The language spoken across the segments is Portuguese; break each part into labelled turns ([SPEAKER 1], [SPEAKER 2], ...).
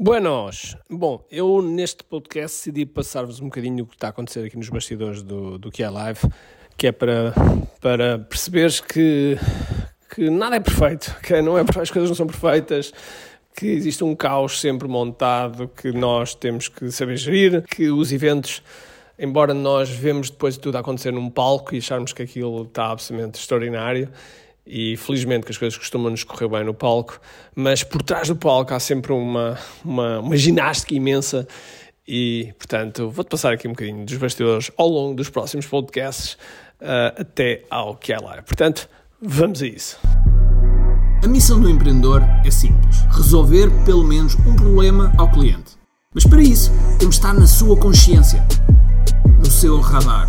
[SPEAKER 1] Buenos! Bom, eu neste podcast decidi passar-vos um bocadinho o que está a acontecer aqui nos bastidores do, do que é live, que é para, para perceberes que, que nada é perfeito, que não é, as coisas não são perfeitas, que existe um caos sempre montado, que nós temos que saber gerir, que os eventos, embora nós vemos depois de tudo acontecer num palco e acharmos que aquilo está absolutamente extraordinário, e felizmente que as coisas costumam nos correr bem no palco, mas por trás do palco há sempre uma, uma, uma ginástica imensa e, portanto, vou-te passar aqui um bocadinho dos bastidores ao longo dos próximos podcasts uh, até ao que é lá. Portanto, vamos a isso.
[SPEAKER 2] A missão do empreendedor é simples: resolver pelo menos um problema ao cliente. Mas para isso, temos de estar na sua consciência, no seu radar.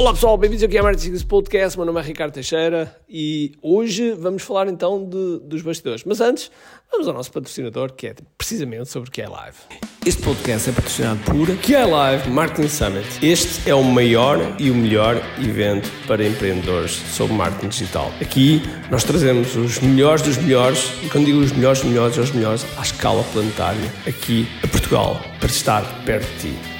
[SPEAKER 1] Olá pessoal, bem-vindos aqui a Martin Secrets Podcast. Meu nome é Ricardo Teixeira e hoje vamos falar então de, dos bastidores. Mas antes, vamos ao nosso patrocinador que é precisamente sobre o que é live. Este podcast é patrocinado por que é Live Marketing Summit. Este é o maior e o melhor evento para empreendedores sobre marketing digital. Aqui nós trazemos os melhores dos melhores, e quando digo os melhores dos melhores, é os melhores à escala planetária, aqui a Portugal, para estar perto de ti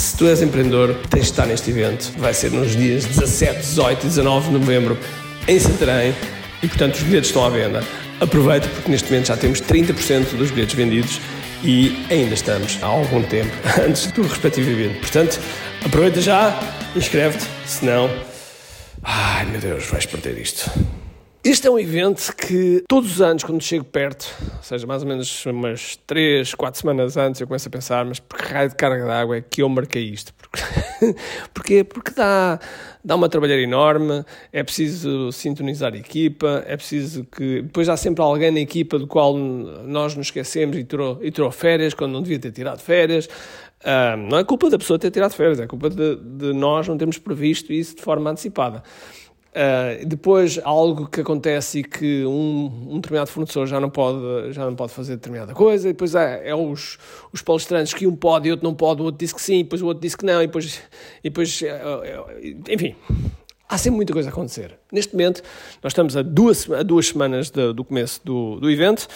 [SPEAKER 1] se tu és empreendedor, tens de estar neste evento. Vai ser nos dias 17, 18 e 19 de novembro em Santarém e, portanto, os bilhetes estão à venda. Aproveita porque neste momento já temos 30% dos bilhetes vendidos e ainda estamos há algum tempo antes do respectivo evento. Portanto, aproveita já, inscreve-te, senão. Ai meu Deus, vais perder isto. Este é um evento que todos os anos, quando chego perto, ou seja, mais ou menos umas 3, 4 semanas antes, eu começo a pensar, mas por que raio de carga d'água é que eu marquei isto? Porque, Porquê? Porque dá, dá uma trabalheira enorme, é preciso sintonizar a equipa, é preciso que... Depois há sempre alguém na equipa do qual nós nos esquecemos e tirou, e tirou férias, quando não devia ter tirado férias. Uh, não é culpa da pessoa ter tirado férias, é culpa de, de nós não termos previsto isso de forma antecipada. Uh, depois, algo que acontece e que um, um, determinado fornecedor já não pode, já não pode fazer determinada coisa, e depois é, é os, os palestrantes que um pode e outro não pode, o outro disse que sim, depois o outro disse que não, e depois, e depois uh, enfim, há sempre muita coisa a acontecer. Neste momento, nós estamos a duas, a duas semanas de, do começo do, do evento,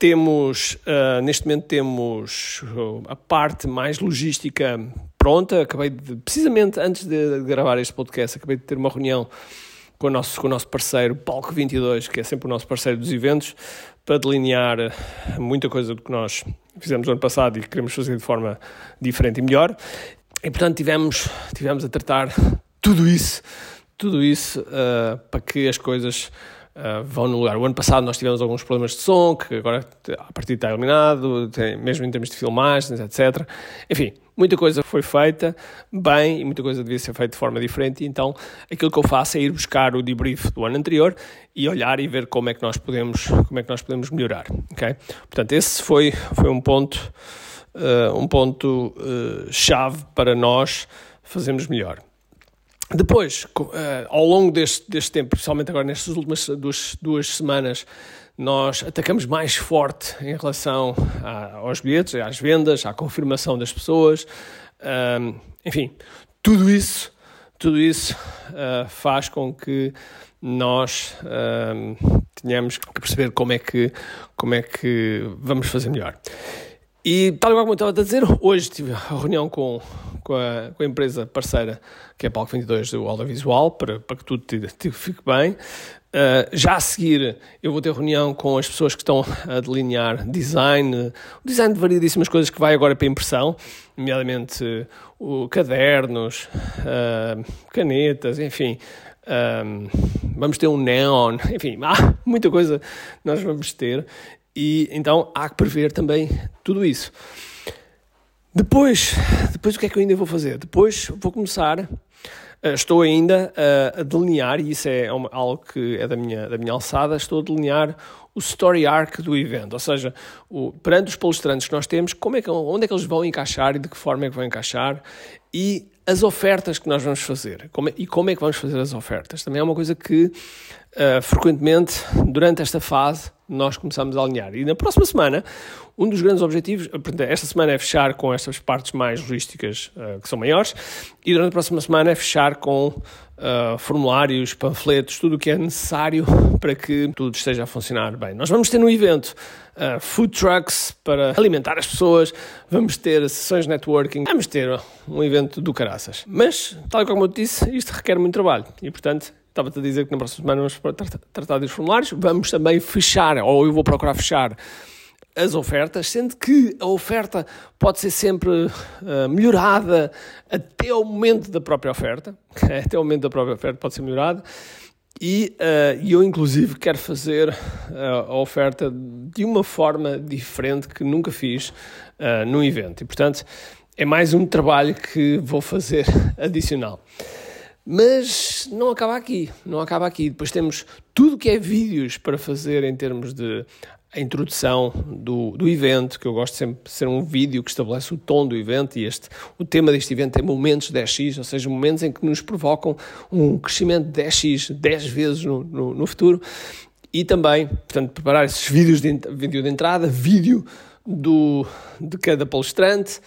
[SPEAKER 1] temos, uh, neste momento temos a parte mais logística pronta. Acabei de, precisamente antes de gravar este podcast, acabei de ter uma reunião com o nosso, com o nosso parceiro Palco 22, que é sempre o nosso parceiro dos eventos, para delinear muita coisa do que nós fizemos no ano passado e que queremos fazer de forma diferente e melhor. E portanto tivemos, tivemos a tratar tudo isso, tudo isso uh, para que as coisas uh, vão no lugar. O ano passado nós tivemos alguns problemas de som, que agora a partir está eliminado, tem, mesmo em termos de filmagens, etc. Enfim, muita coisa foi feita bem e muita coisa devia ser feita de forma diferente. Então, aquilo que eu faço é ir buscar o debrief do ano anterior e olhar e ver como é que nós podemos, como é que nós podemos melhorar. Okay? Portanto, esse foi, foi um ponto, uh, um ponto uh, chave para nós fazermos melhor. Depois, uh, ao longo deste, deste tempo, principalmente agora nestas últimas duas, duas semanas, nós atacamos mais forte em relação a, aos bilhetes, às vendas, à confirmação das pessoas. Um, enfim, tudo isso, tudo isso uh, faz com que nós um, tenhamos que perceber como é que, como é que vamos fazer melhor. E tal como eu estava a dizer, hoje tive a reunião com, com, a, com a empresa parceira, que é a Palco 22 do audiovisual, para, para que tudo te, te fique bem. Uh, já a seguir, eu vou ter reunião com as pessoas que estão a delinear design, o design de variedíssimas coisas que vai agora para impressão, nomeadamente uh, cadernos, uh, canetas, enfim. vamos ter um neon, enfim, há muita coisa nós vamos ter e então há que prever também tudo isso. Depois, depois o que é que eu ainda vou fazer? Depois vou começar Uh, estou ainda uh, a delinear, e isso é uma, algo que é da minha, da minha alçada, estou a delinear o story arc do evento, ou seja, o, perante os palestrantes que nós temos, como é que, onde é que eles vão encaixar e de que forma é que vão encaixar e as ofertas que nós vamos fazer como é, e como é que vamos fazer as ofertas. Também é uma coisa que uh, frequentemente durante esta fase nós começamos a alinhar. E na próxima semana, um dos grandes objetivos, esta semana é fechar com estas partes mais logísticas uh, que são maiores, e durante a próxima semana é fechar com uh, formulários, panfletos, tudo o que é necessário para que tudo esteja a funcionar bem. Nós vamos ter no evento uh, food trucks para alimentar as pessoas, vamos ter sessões de networking, vamos ter um evento do caraças. Mas, tal como eu disse, isto requer muito trabalho e, portanto, Estava-te a dizer que na próxima semana vamos tratar dos formulários. Vamos também fechar, ou eu vou procurar fechar as ofertas, sendo que a oferta pode ser sempre uh, melhorada até o momento da própria oferta. até o momento da própria oferta pode ser melhorada. E uh, eu, inclusive, quero fazer uh, a oferta de uma forma diferente que nunca fiz uh, no evento. E, portanto, é mais um trabalho que vou fazer adicional. Mas não acaba aqui, não acaba aqui. Depois temos tudo que é vídeos para fazer em termos de a introdução do, do evento, que eu gosto sempre de ser um vídeo que estabelece o tom do evento e este, o tema deste evento é momentos 10x, ou seja, momentos em que nos provocam um crescimento de 10x, 10 vezes no, no, no futuro. E também, portanto, preparar esses vídeos de, vídeo de entrada, vídeo do, de cada palestrante,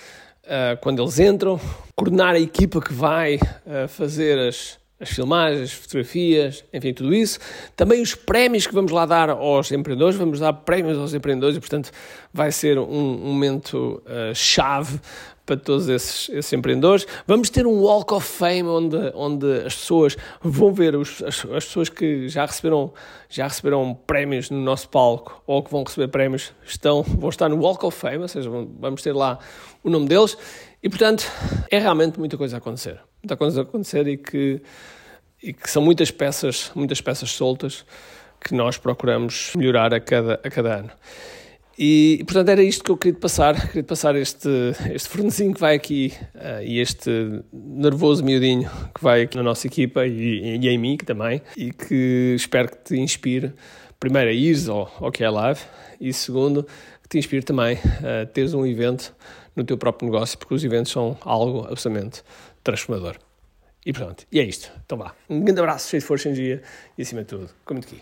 [SPEAKER 1] uh, quando eles entram, coordenar a equipa que vai uh, fazer as, as filmagens, as fotografias, enfim, tudo isso. Também os prémios que vamos lá dar aos empreendedores, vamos dar prémios aos empreendedores e, portanto, vai ser um, um momento uh, chave para todos esses, esses, empreendedores. Vamos ter um Walk of Fame onde, onde as pessoas vão ver os, as, as, pessoas que já receberam, já receberam prémios no nosso palco ou que vão receber prémios estão, vão estar no Walk of Fame, ou seja, vamos ter lá o nome deles. E, portanto, é realmente muita coisa a acontecer. Muita coisa a acontecer e que, e que são muitas peças, muitas peças soltas que nós procuramos melhorar a cada, a cada ano. E, portanto era isto que eu queria passar, queria passar este, este fornezinho que vai aqui uh, e este nervoso miudinho que vai aqui na nossa equipa e, e em mim também e que espero que te inspire primeiro a ires ao, que é live e segundo que te inspire também a teres um evento no teu próprio negócio porque os eventos são algo absolutamente transformador. E pronto, e é isto. Então vá, um grande abraço, cheio de força dia e acima de tudo, como aqui.